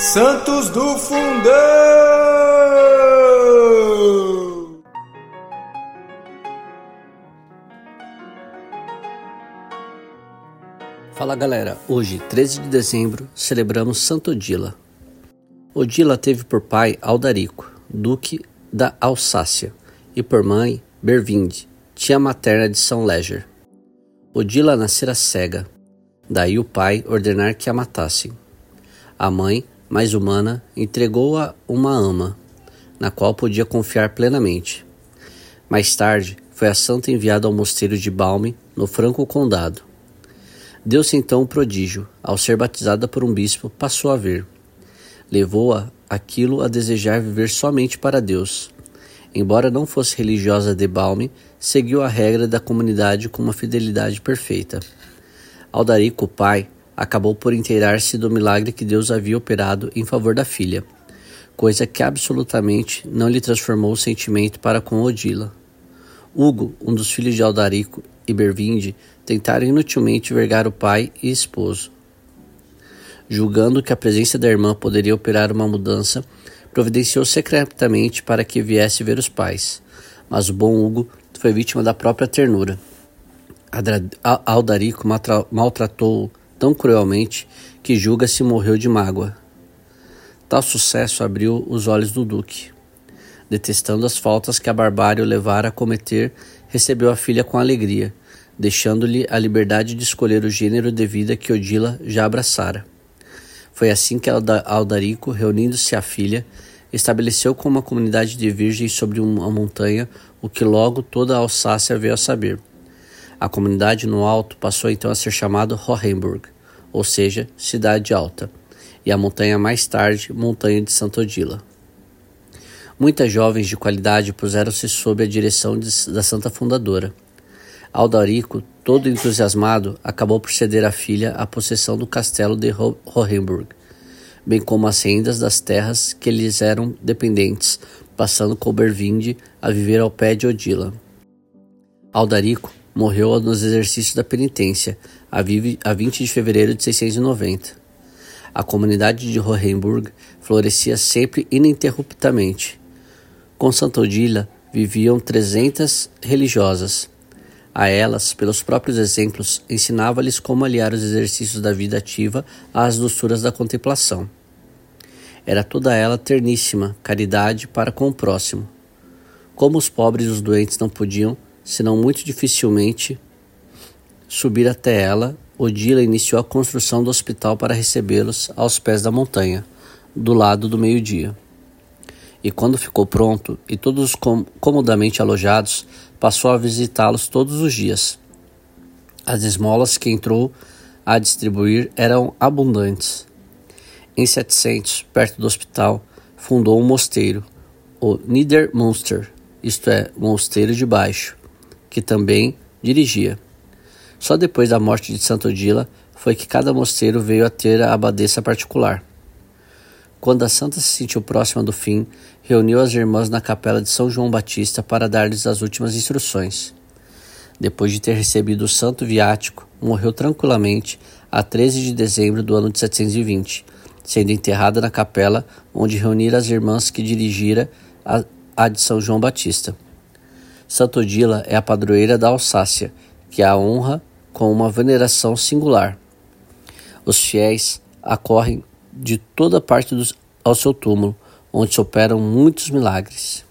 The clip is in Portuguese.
Santos do Fundão! Fala galera, hoje, 13 de dezembro, celebramos Santo Odila. Odila teve por pai Aldarico, duque da Alsácia, e por mãe Bervinde, tia materna de São Léger. Odila nascera cega, daí o pai ordenar que a matassem. A mãe mais humana, entregou-a uma ama, na qual podia confiar plenamente. Mais tarde, foi a santa enviada ao mosteiro de Balme, no Franco Condado. Deu-se então o prodígio, ao ser batizada por um bispo, passou a ver. Levou-a aquilo a desejar viver somente para Deus. Embora não fosse religiosa de Balme, seguiu a regra da comunidade com uma fidelidade perfeita. Aldarico, pai, acabou por inteirar-se do milagre que Deus havia operado em favor da filha, coisa que absolutamente não lhe transformou o sentimento para com Odila. Hugo, um dos filhos de Aldarico e Bervinde, tentaram inutilmente vergar o pai e esposo. Julgando que a presença da irmã poderia operar uma mudança, providenciou secretamente para que viesse ver os pais, mas o bom Hugo foi vítima da própria ternura. Aldarico maltratou tão cruelmente que julga-se morreu de mágoa. Tal sucesso abriu os olhos do duque. Detestando as faltas que a barbárie o levara a cometer, recebeu a filha com alegria, deixando-lhe a liberdade de escolher o gênero de vida que Odila já abraçara. Foi assim que Aldarico, reunindo-se à filha, estabeleceu com uma comunidade de virgens sobre uma montanha, o que logo toda a Alsácia veio a saber. A comunidade no alto passou então a ser chamada Hohenburg, ou seja, Cidade Alta, e a montanha mais tarde, Montanha de Santo Odila. Muitas jovens de qualidade puseram-se sob a direção de, da santa fundadora. Aldarico, todo entusiasmado, acabou por ceder à filha a possessão do castelo de Hohenburg, bem como as rendas das terras que lhes eram dependentes, passando com Bervinde a viver ao pé de Odila. Aldarico morreu nos exercícios da penitência, a 20 de fevereiro de 690. A comunidade de Hohenburg florescia sempre ininterruptamente. Com Santa Odila viviam trezentas religiosas. A elas, pelos próprios exemplos, ensinava-lhes como aliar os exercícios da vida ativa às doçuras da contemplação. Era toda ela terníssima caridade para com o próximo. Como os pobres e os doentes não podiam, senão muito dificilmente, subir até ela, Odila iniciou a construção do hospital para recebê-los aos pés da montanha, do lado do meio-dia. E quando ficou pronto e todos com comodamente alojados, passou a visitá-los todos os dias. As esmolas que entrou a distribuir eram abundantes. Em 700, perto do hospital, fundou um mosteiro, o Niedermunster, isto é, Mosteiro de Baixo, que também dirigia. Só depois da morte de Santo Odila foi que cada mosteiro veio a ter a abadesa particular. Quando a santa se sentiu próxima do fim, reuniu as irmãs na capela de São João Batista para dar-lhes as últimas instruções. Depois de ter recebido o santo viático, morreu tranquilamente a 13 de dezembro do ano de 720, sendo enterrada na capela onde reunira as irmãs que dirigira a de São João Batista. Santo Odila é a padroeira da Alsácia, que a honra com uma veneração singular. Os fiéis acorrem de toda parte dos, ao seu túmulo, onde se operam muitos milagres.